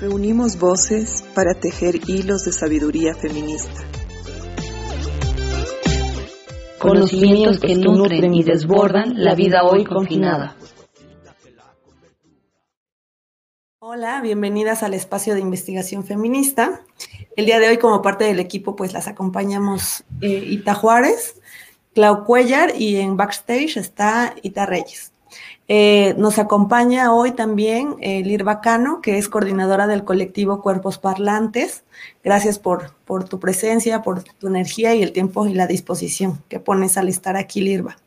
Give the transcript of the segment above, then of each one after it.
Reunimos voces para tejer hilos de sabiduría feminista. Conocimientos que nutren y desbordan la vida hoy confinada. Hola, bienvenidas al espacio de investigación feminista. El día de hoy, como parte del equipo, pues las acompañamos eh, Ita Juárez, Clau Cuellar y en backstage está Ita Reyes. Eh, nos acompaña hoy también eh, Lir Bacano, que es coordinadora del colectivo Cuerpos Parlantes. Gracias por, tu presencia, por tu energía y el tiempo y la disposición que pones al estar aquí, Lirva.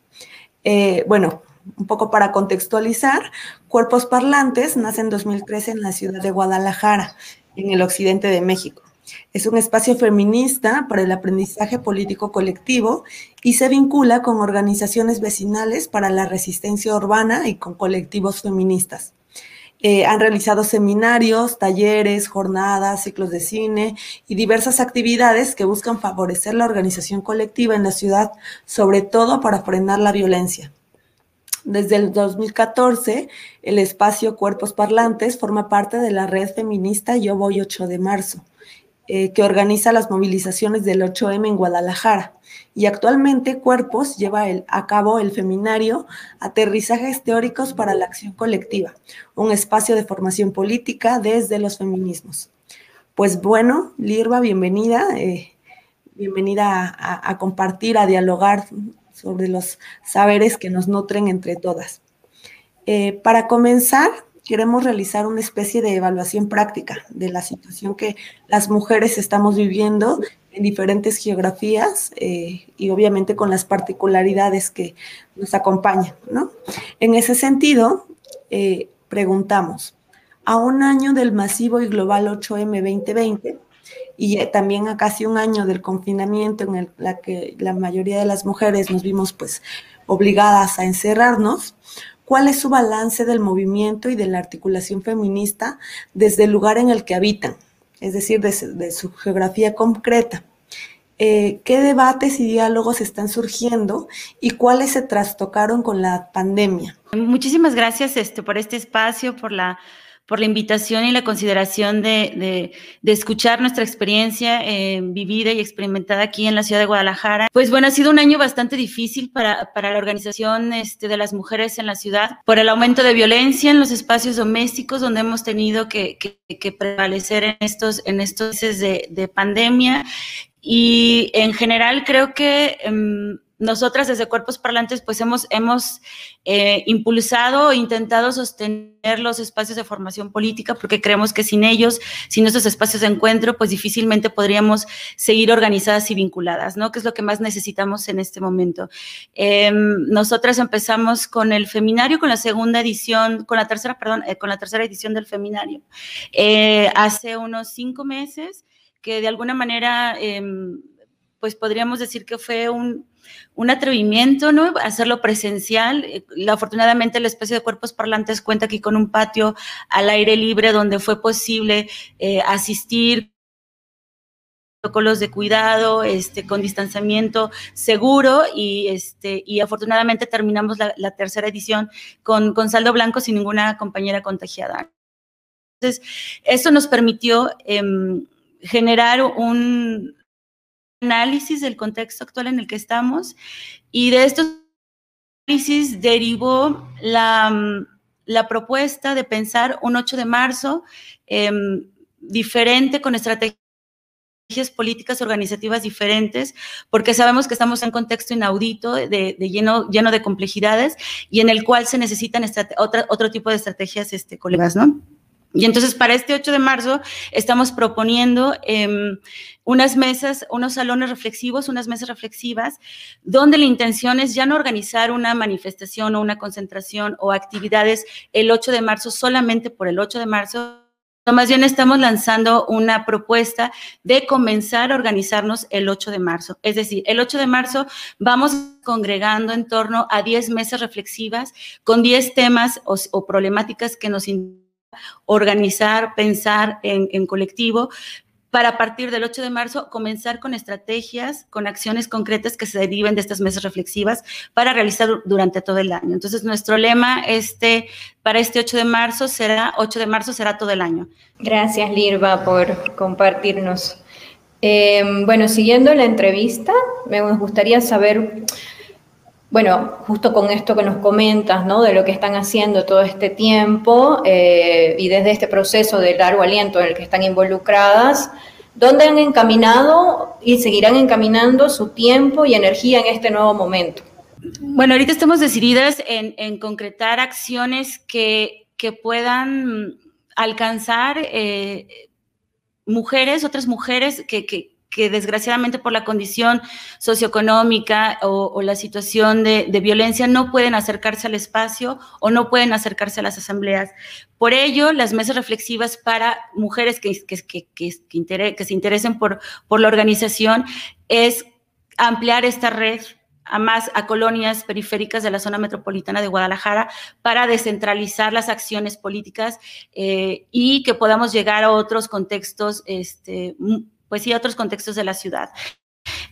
Eh, bueno, un poco para contextualizar, Cuerpos Parlantes nace en 2013 en la ciudad de Guadalajara, en el occidente de México. Es un espacio feminista para el aprendizaje político colectivo y se vincula con organizaciones vecinales para la resistencia urbana y con colectivos feministas. Eh, han realizado seminarios, talleres, jornadas, ciclos de cine y diversas actividades que buscan favorecer la organización colectiva en la ciudad, sobre todo para frenar la violencia. Desde el 2014, el espacio Cuerpos Parlantes forma parte de la red feminista Yo Voy 8 de marzo, eh, que organiza las movilizaciones del 8M en Guadalajara. Y actualmente Cuerpos lleva a cabo el feminario Aterrizajes Teóricos para la Acción Colectiva, un espacio de formación política desde los feminismos. Pues bueno, Lirva, bienvenida. Eh, bienvenida a, compartir, a dialogar sobre los saberes que nos nutren entre todas. Eh, para comenzar, queremos realizar una especie de evaluación práctica de la situación que las mujeres estamos viviendo en diferentes geografías eh, y obviamente con las particularidades que nos acompañan. ¿no? En ese sentido, eh, preguntamos, a un año del masivo y global 8M 2020 y también a casi un año del confinamiento en el la que la mayoría de las mujeres nos vimos pues obligadas a encerrarnos, cuál es su balance del movimiento y de la articulación feminista desde el lugar en el que habitan, es decir, de, su geografía concreta. Eh, ¿Qué debates y diálogos están surgiendo y cuáles se trastocaron con la pandemia? Muchísimas gracias este, por este espacio, por la por la invitación y la consideración de, escuchar nuestra experiencia eh, vivida y experimentada aquí en la ciudad de Guadalajara. Pues bueno, ha sido un año bastante difícil para, la organización este, de las mujeres en la ciudad por el aumento de violencia en los espacios domésticos donde hemos tenido que, prevalecer en estos, en estos meses de, pandemia. Y en general creo que... Em, nosotras desde Cuerpos Parlantes pues hemos, hemos eh, impulsado e intentado sostener los espacios de formación política porque creemos que sin ellos, sin esos espacios de encuentro, pues difícilmente podríamos seguir organizadas y vinculadas, ¿no? Que es lo que más necesitamos en este momento. Em, nosotras empezamos con el feminario, con la segunda edición, con la tercera, perdón, eh, con la tercera edición del feminario, eh, hace unos cinco meses que de alguna manera, em, pues podríamos decir que fue un un atrevimiento, ¿no? Hacerlo presencial. Eh, afortunadamente el espacio de cuerpos parlantes cuenta aquí con un patio al aire libre donde fue posible eh, asistir protocolos de cuidado, este, con distanciamiento seguro y, este, y afortunadamente terminamos la, tercera edición con, saldo blanco sin ninguna compañera contagiada. Entonces, eso nos permitió em, generar un, análisis del contexto actual en el que estamos y de estos análisis derivó la, la propuesta de pensar un 8 de marzo em, diferente con estrategias políticas organizativas diferentes, porque sabemos que estamos en un contexto inaudito, de, lleno, lleno de complejidades y en el cual se necesitan otra, otro tipo de estrategias este, colegas, ¿no? Y entonces para este 8 de marzo estamos proponiendo em, unas mesas, unos salones reflexivos, unas mesas reflexivas, donde la intención es ya no organizar una manifestación o una concentración o actividades el 8 de marzo solamente por el 8 de marzo, más bien estamos lanzando una propuesta de comenzar a organizarnos el 8 de marzo. Es decir, el 8 de marzo vamos congregando en torno a 10 mesas reflexivas con 10 temas o, problemáticas que nos organizar, pensar en, colectivo, para a partir del 8 de marzo comenzar con estrategias, con acciones concretas que se deriven de estas mesas reflexivas para realizar durante todo el año. Entonces, nuestro lema este, para este 8 de marzo será, 8 de marzo será todo el año. Gracias, Lirva, por compartirnos. Em, bueno, siguiendo la entrevista, me gustaría saber bueno, justo con esto que nos comentas, ¿no? De lo que están haciendo todo este tiempo eh, y desde este proceso de largo aliento en el que están involucradas, ¿dónde han encaminado y seguirán encaminando su tiempo y energía en este nuevo momento? Bueno, ahorita estamos decididas en, concretar acciones que, que puedan alcanzar eh, mujeres, otras mujeres que, que, que desgraciadamente por la condición socioeconómica o, la situación de, violencia no pueden acercarse al espacio o no pueden acercarse a las asambleas. Por ello, las mesas reflexivas para mujeres que, que, se interesen por, por la organización es ampliar esta red a más a colonias periféricas de la zona metropolitana de Guadalajara para descentralizar las acciones políticas eh, y que podamos llegar a otros contextos este, pues y otros contextos de la ciudad.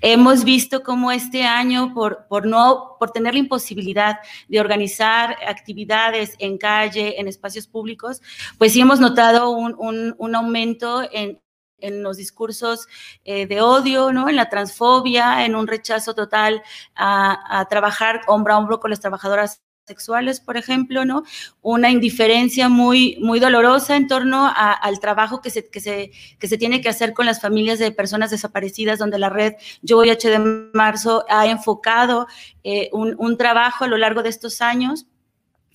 Hemos visto cómo este año, por, por, no, por tener la imposibilidad de organizar actividades en calle, en espacios públicos, pues sí hemos notado un, un, un aumento en, en los discursos eh, de odio, ¿no? En la transfobia, en un rechazo total a, a, trabajar hombro a hombro con las trabajadoras sexuales, por ejemplo, ¿no? Una indiferencia muy, muy dolorosa en torno al trabajo que se, que, se, que se tiene que hacer con las familias de personas desaparecidas, donde la red Yo Voy H de Marzo ha enfocado eh, un, un trabajo a lo largo de estos años.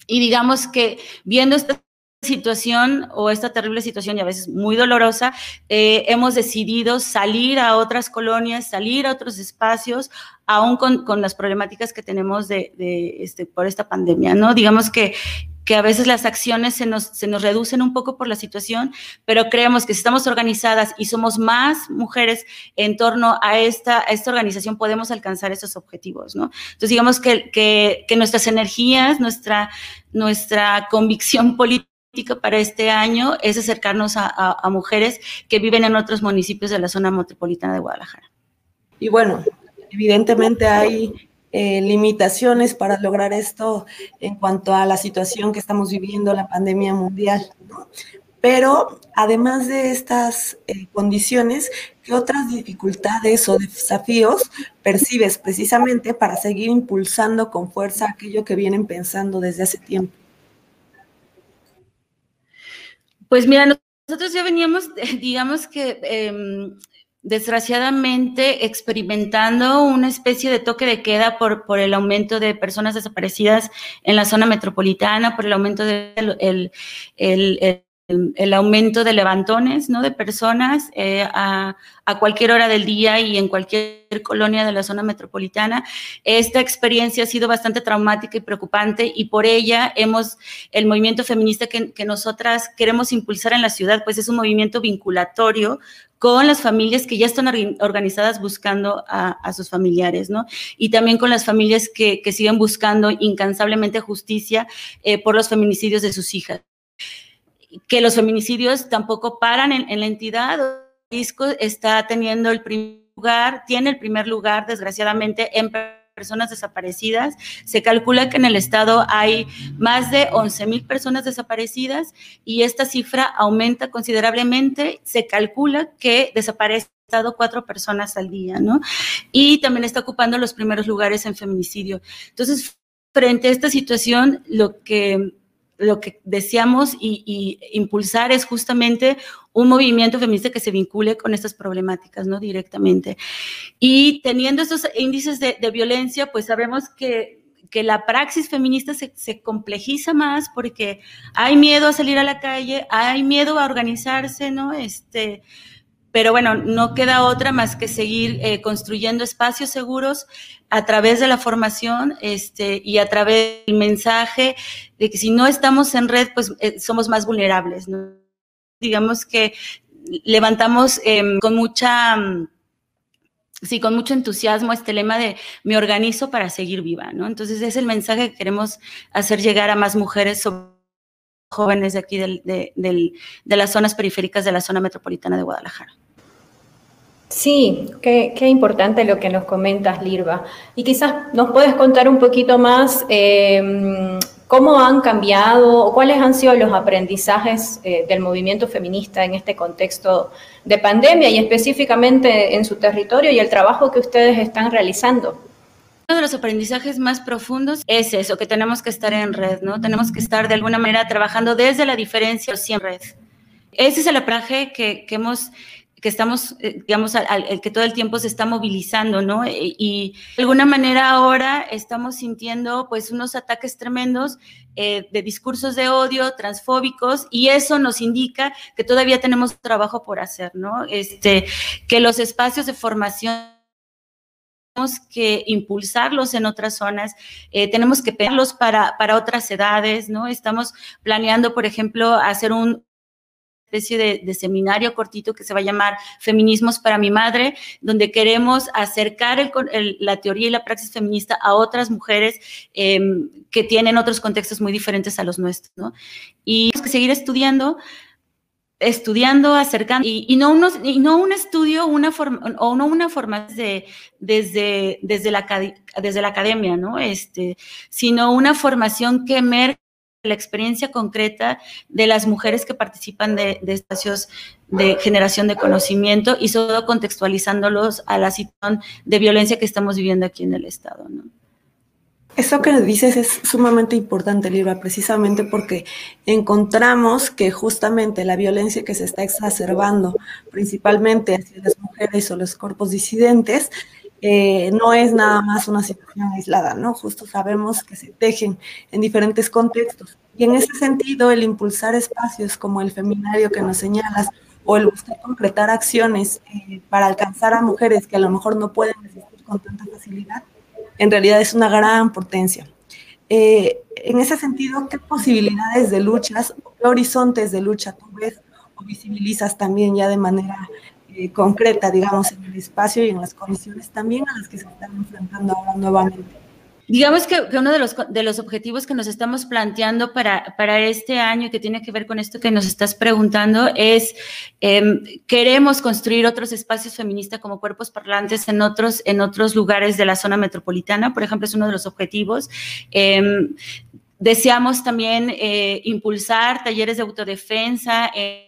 Y digamos que viendo esta situación o esta terrible situación y a veces muy dolorosa, eh, hemos decidido salir a otras colonias, salir a otros espacios, aún con, con las problemáticas que tenemos de, de, este, por esta pandemia, ¿no? Digamos que, que a veces las acciones se nos, se nos reducen un poco por la situación, pero creemos que si estamos organizadas y somos más mujeres en torno a esta, a esta organización, podemos alcanzar esos objetivos, ¿no? Entonces, digamos que, que, que nuestras energías, nuestra, nuestra convicción política, para este año es acercarnos a, mujeres que viven en otros municipios de la zona metropolitana de Guadalajara. Y bueno, evidentemente hay eh, limitaciones para lograr esto en cuanto a la situación que estamos viviendo, la pandemia mundial. Pero además de estas eh, condiciones, ¿qué otras dificultades o desafíos percibes precisamente para seguir impulsando con fuerza aquello que vienen pensando desde hace tiempo? Pues mira, nosotros ya veníamos, digamos que em, desgraciadamente experimentando una especie de toque de queda por, por el aumento de personas desaparecidas en la zona metropolitana, por el aumento del el, el, el, aumento de levantones, ¿no? De personas eh, a, cualquier hora del día y en cualquier colonia de la zona metropolitana. Esta experiencia ha sido bastante traumática y preocupante y por ella hemos, el movimiento feminista que, nosotras queremos impulsar en la ciudad, pues es un movimiento vinculatorio con las familias que ya están organizadas buscando a, sus familiares, ¿no? Y también con las familias que, que siguen buscando incansablemente justicia eh, por los feminicidios de sus hijas que los feminicidios tampoco paran en, la entidad. Disco está teniendo el primer lugar, tiene el primer lugar, desgraciadamente, en personas desaparecidas. Se calcula que en el estado hay más de 11 mil personas desaparecidas y esta cifra aumenta considerablemente. Se calcula que desaparecen estado cuatro personas al día, ¿no? Y también está ocupando los primeros lugares en feminicidio. Entonces, frente a esta situación, lo que lo que deseamos y, impulsar es justamente un movimiento feminista que se vincule con estas problemáticas, ¿no? Directamente. Y teniendo estos índices de, violencia, pues sabemos que, que la praxis feminista se, se, complejiza más porque hay miedo a salir a la calle, hay miedo a organizarse, ¿no? Este, pero bueno, no queda otra más que seguir eh, construyendo espacios seguros a través de la formación este, y a través del mensaje de que si no estamos en red, pues eh, somos más vulnerables. digamos que levantamos em, con mucha sí, con mucho entusiasmo este lema de me organizo para seguir viva, ¿no? Entonces es el mensaje que queremos hacer llegar a más mujeres jóvenes de aquí de, de las zonas periféricas de la zona metropolitana de Guadalajara. Sí, qué, importante lo que nos comentas, Lirva. Y quizás nos puedes contar un poquito más eh, cómo han cambiado o cuáles han sido los aprendizajes eh, del movimiento feminista en este contexto de pandemia y específicamente en su territorio y el trabajo que ustedes están realizando. Uno de los aprendizajes más profundos es eso, que tenemos que estar en red, ¿no? Tenemos que estar de alguna manera trabajando desde la diferencia, siempre en red. Ese es el aprendizaje que, que hemos que estamos, eh, digamos, al, que todo el tiempo se está movilizando, ¿no? E, y, de alguna manera ahora estamos sintiendo pues unos ataques tremendos eh, de discursos de odio, transfóbicos, y eso nos indica que todavía tenemos trabajo por hacer, ¿no? Este, que los espacios de formación tenemos que impulsarlos en otras zonas, eh, tenemos que pegarlos para, para otras edades, ¿no? Estamos planeando, por ejemplo, hacer un, especie de, seminario cortito que se va a llamar Feminismos para mi madre, donde queremos acercar la teoría y la praxis feminista a otras mujeres em, que tienen otros contextos muy diferentes a los nuestros, ¿no? Y tenemos que seguir estudiando estudiando, acercando, y, no, unos, y no un estudio una forma, o no una forma de, desde, desde, la, desde la academia, ¿no? Este, sino una formación que emerge la experiencia concreta de las mujeres que participan de, espacios de generación de conocimiento y solo contextualizándolos a la situación de violencia que estamos viviendo aquí en el Estado. ¿no? Eso que dices es sumamente importante, Libra, precisamente porque encontramos que justamente la violencia que se está exacerbando, principalmente hacia las mujeres o los cuerpos disidentes, eh, no es nada más una situación aislada, ¿no? Justo sabemos que se tejen en diferentes contextos. Y en ese sentido, el impulsar espacios como el feminario que nos señalas o el buscar concretar acciones eh, para alcanzar a mujeres que a lo mejor no pueden resistir con tanta facilidad, en realidad es una gran potencia. Eh, en ese sentido, ¿qué posibilidades de luchas, qué horizontes de lucha tú ves o visibilizas también ya de manera eh, concreta, digamos, en el espacio y en las condiciones también a las que se están enfrentando ahora nuevamente. Digamos que, uno de los, de los objetivos que nos estamos planteando para, para este año que tiene que ver con esto que nos estás preguntando es, em, queremos construir otros espacios feministas como cuerpos parlantes en otros, en otros lugares de la zona metropolitana, por ejemplo, es uno de los objetivos. Em, deseamos también eh, impulsar talleres de autodefensa. Eh,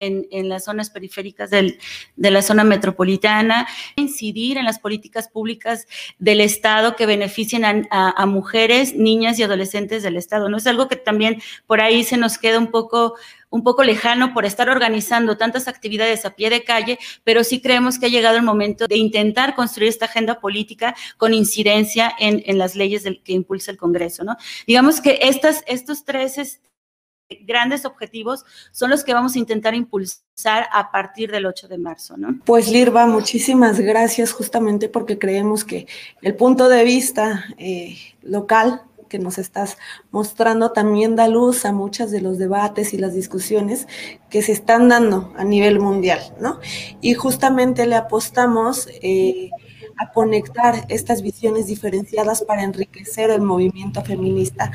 en, las zonas periféricas del, de la zona metropolitana, incidir en las políticas públicas del Estado que beneficien a, mujeres, niñas y adolescentes del Estado. No es algo que también por ahí se nos queda un poco un poco lejano por estar organizando tantas actividades a pie de calle, pero sí creemos que ha llegado el momento de intentar construir esta agenda política con incidencia en, en las leyes del, que impulsa el Congreso, ¿no? Digamos que estas, estos tres grandes objetivos son los que vamos a intentar impulsar a partir del 8 de marzo, ¿no? Pues Lirva, muchísimas gracias justamente porque creemos que el punto de vista eh, local que nos estás mostrando también da luz a muchos de los debates y las discusiones que se están dando a nivel mundial, ¿no? Y justamente le apostamos eh, a conectar estas visiones diferenciadas para enriquecer el movimiento feminista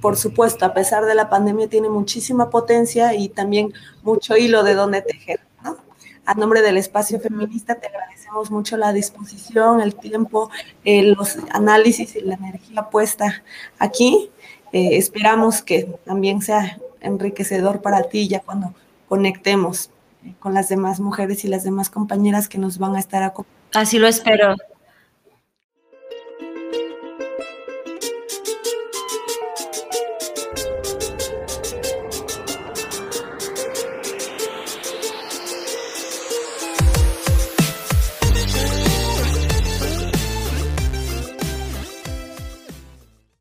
por supuesto, a pesar de la pandemia, tiene muchísima potencia y también mucho hilo de donde tejer. ¿no? A nombre del espacio feminista te agradecemos mucho la disposición, el tiempo, eh, los análisis y la energía puesta aquí. Eh, esperamos que también sea enriquecedor para ti ya cuando conectemos eh, con las demás mujeres y las demás compañeras que nos van a estar acompañando. Así lo espero.